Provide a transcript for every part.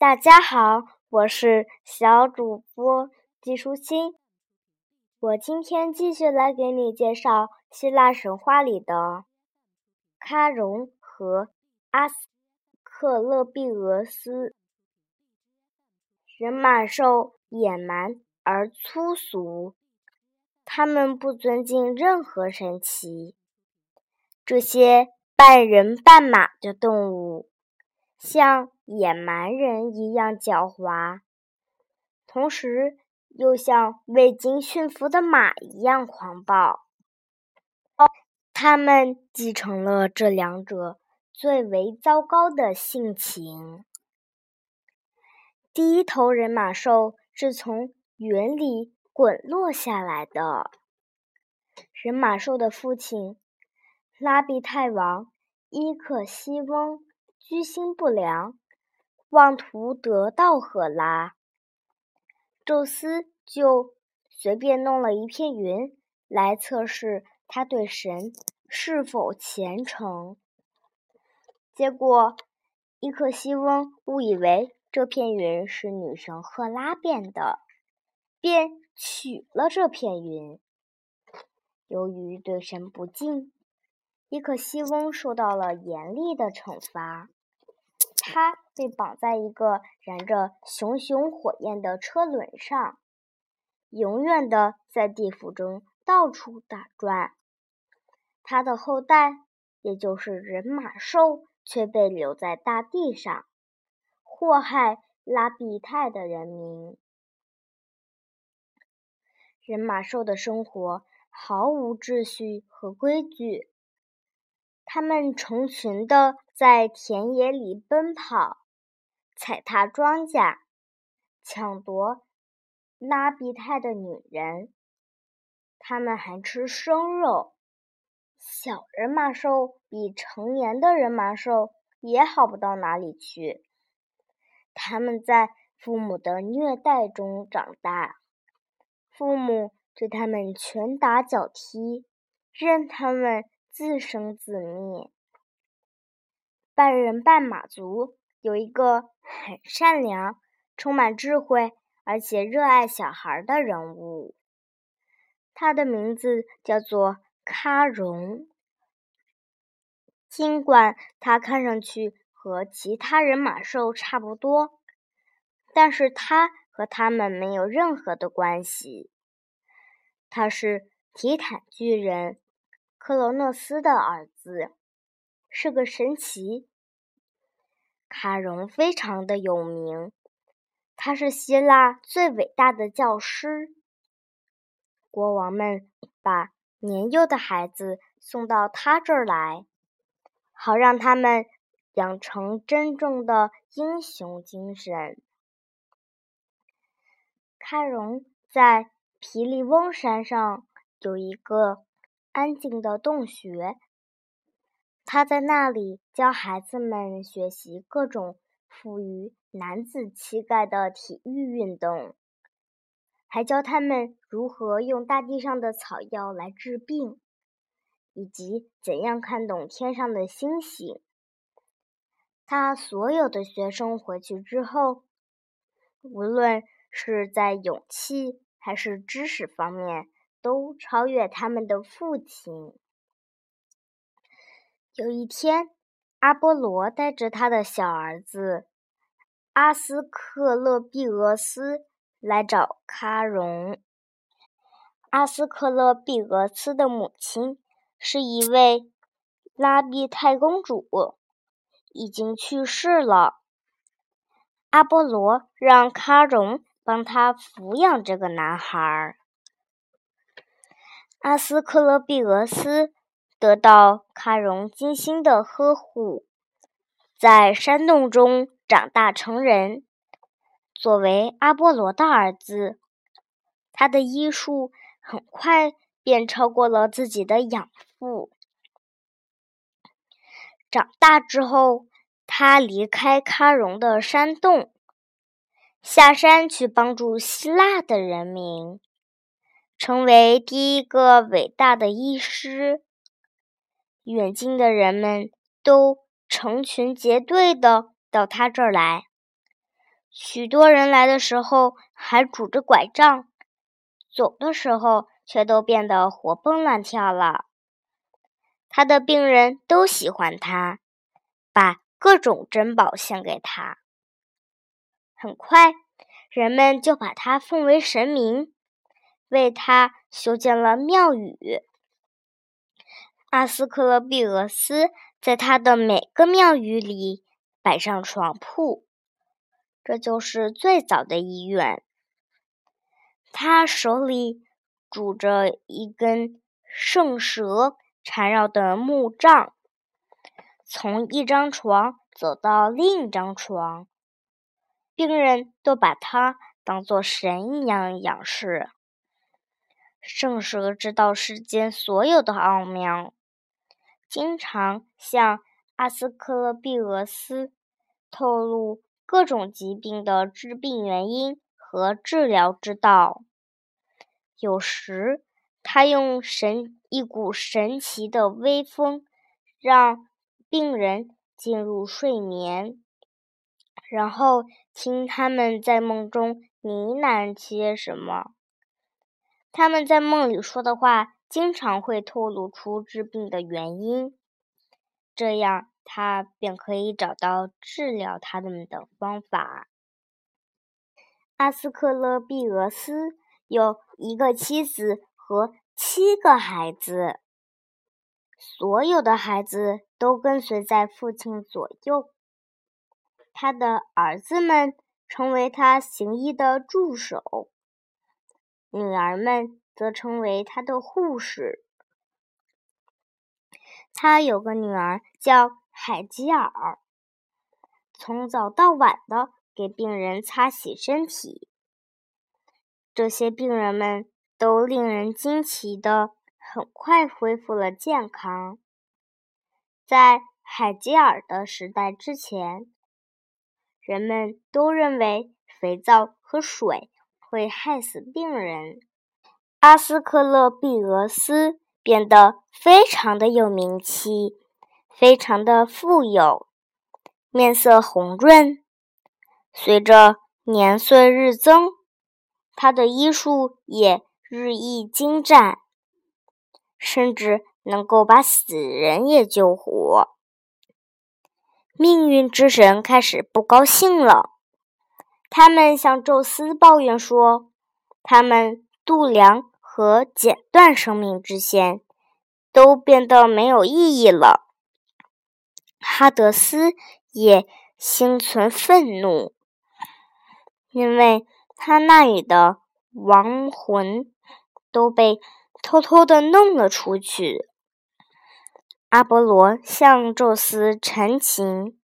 大家好，我是小主播季舒心。我今天继续来给你介绍希腊神话里的喀戎和阿斯克勒庇俄斯。人马兽野蛮而粗俗，他们不尊敬任何神奇。这些半人半马的动物，像野蛮人一样狡猾，同时。又像未经驯服的马一样狂暴，他们继承了这两者最为糟糕的性情。第一头人马兽是从云里滚落下来的。人马兽的父亲拉比泰王伊克西翁居心不良，妄图得到赫拉。宙斯就随便弄了一片云来测试他对神是否虔诚，结果伊克西翁误以为这片云是女神赫拉变的，便取了这片云。由于对神不敬，伊克西翁受到了严厉的惩罚。他被绑在一个燃着熊熊火焰的车轮上，永远的在地府中到处打转。他的后代，也就是人马兽，却被留在大地上，祸害拉比泰的人民。人马兽的生活毫无秩序和规矩。他们成群的在田野里奔跑，踩踏庄稼，抢夺拉比泰的女人。他们还吃生肉。小人马兽比成年的人马兽也好不到哪里去。他们在父母的虐待中长大，父母对他们拳打脚踢，任他们。自生自灭。半人半马族有一个很善良、充满智慧，而且热爱小孩的人物，他的名字叫做卡戎。尽管他看上去和其他人马兽差不多，但是他和他们没有任何的关系。他是提坦巨人。克罗诺斯的儿子是个神奇。卡戎非常的有名，他是希腊最伟大的教师。国王们把年幼的孩子送到他这儿来，好让他们养成真正的英雄精神。卡戎在皮利翁山上有一个。安静的洞穴，他在那里教孩子们学习各种富于男子气概的体育运动，还教他们如何用大地上的草药来治病，以及怎样看懂天上的星星。他所有的学生回去之后，无论是在勇气还是知识方面。都超越他们的父亲。有一天，阿波罗带着他的小儿子阿斯克勒庇俄斯来找喀戎。阿斯克勒庇俄斯的母亲是一位拉比泰公主，已经去世了。阿波罗让喀戎帮他抚养这个男孩。阿斯克勒庇俄斯得到喀戎精心的呵护，在山洞中长大成人。作为阿波罗的儿子，他的医术很快便超过了自己的养父。长大之后，他离开喀戎的山洞，下山去帮助希腊的人民。成为第一个伟大的医师，远近的人们都成群结队的到他这儿来。许多人来的时候还拄着拐杖，走的时候却都变得活蹦乱跳了。他的病人都喜欢他，把各种珍宝献给他。很快，人们就把他奉为神明，为他修建了庙宇。阿斯克勒庇俄斯在他的每个庙宇里摆上床铺，这就是最早的医院。他手里拄着一根圣蛇缠绕的木杖，从一张床走到另一张床，病人都把他当作神一样仰视。圣蛇知道世间所有的奥妙。经常向阿斯克勒庇俄斯透露各种疾病的治病原因和治疗之道。有时，他用神一股神奇的微风，让病人进入睡眠，然后听他们在梦中呢喃些什么。他们在梦里说的话。经常会透露出治病的原因，这样他便可以找到治疗他们的方法。阿斯克勒庇俄斯有一个妻子和七个孩子，所有的孩子都跟随在父亲左右。他的儿子们成为他行医的助手，女儿们。则成为他的护士。他有个女儿叫海吉尔，从早到晚的给病人擦洗身体。这些病人们都令人惊奇的很快恢复了健康。在海吉尔的时代之前，人们都认为肥皂和水会害死病人。阿斯克勒庇俄斯变得非常的有名气，非常的富有，面色红润。随着年岁日增，他的医术也日益精湛，甚至能够把死人也救活。命运之神开始不高兴了，他们向宙斯抱怨说：“他们度量。”和剪断生命之线都变得没有意义了。哈德斯也心存愤怒，因为他那里的亡魂都被偷偷的弄了出去。阿波罗向宙斯陈情，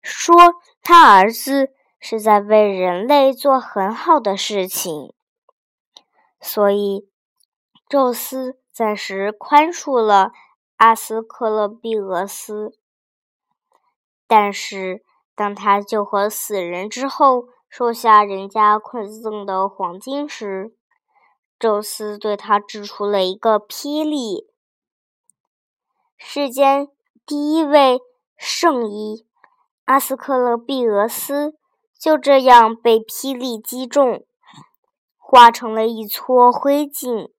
说他儿子是在为人类做很好的事情。所以，宙斯暂时宽恕了阿斯克勒庇俄斯。但是，当他救活死人之后，收下人家馈赠的黄金时，宙斯对他掷出了一个霹雳。世间第一位圣医阿斯克勒庇俄斯就这样被霹雳击中。化成了一撮灰烬，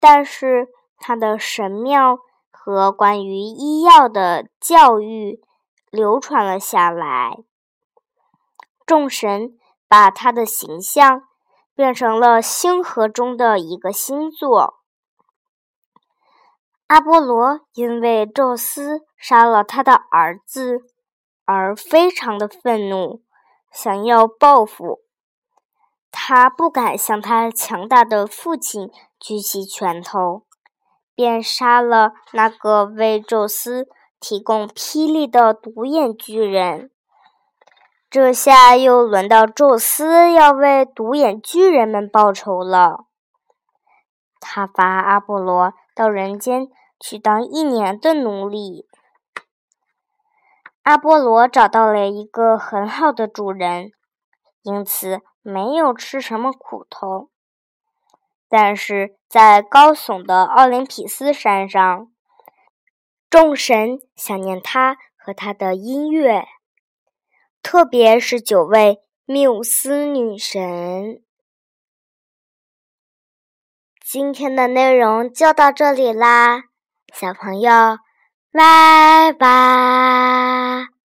但是他的神庙和关于医药的教育流传了下来。众神把他的形象变成了星河中的一个星座。阿波罗因为宙斯杀了他的儿子而非常的愤怒，想要报复。他不敢向他强大的父亲举起拳头，便杀了那个为宙斯提供霹雳的独眼巨人。这下又轮到宙斯要为独眼巨人们报仇了。他罚阿波罗到人间去当一年的奴隶。阿波罗找到了一个很好的主人，因此。没有吃什么苦头，但是在高耸的奥林匹斯山上，众神想念他和他的音乐，特别是九位缪斯女神。今天的内容就到这里啦，小朋友，拜拜。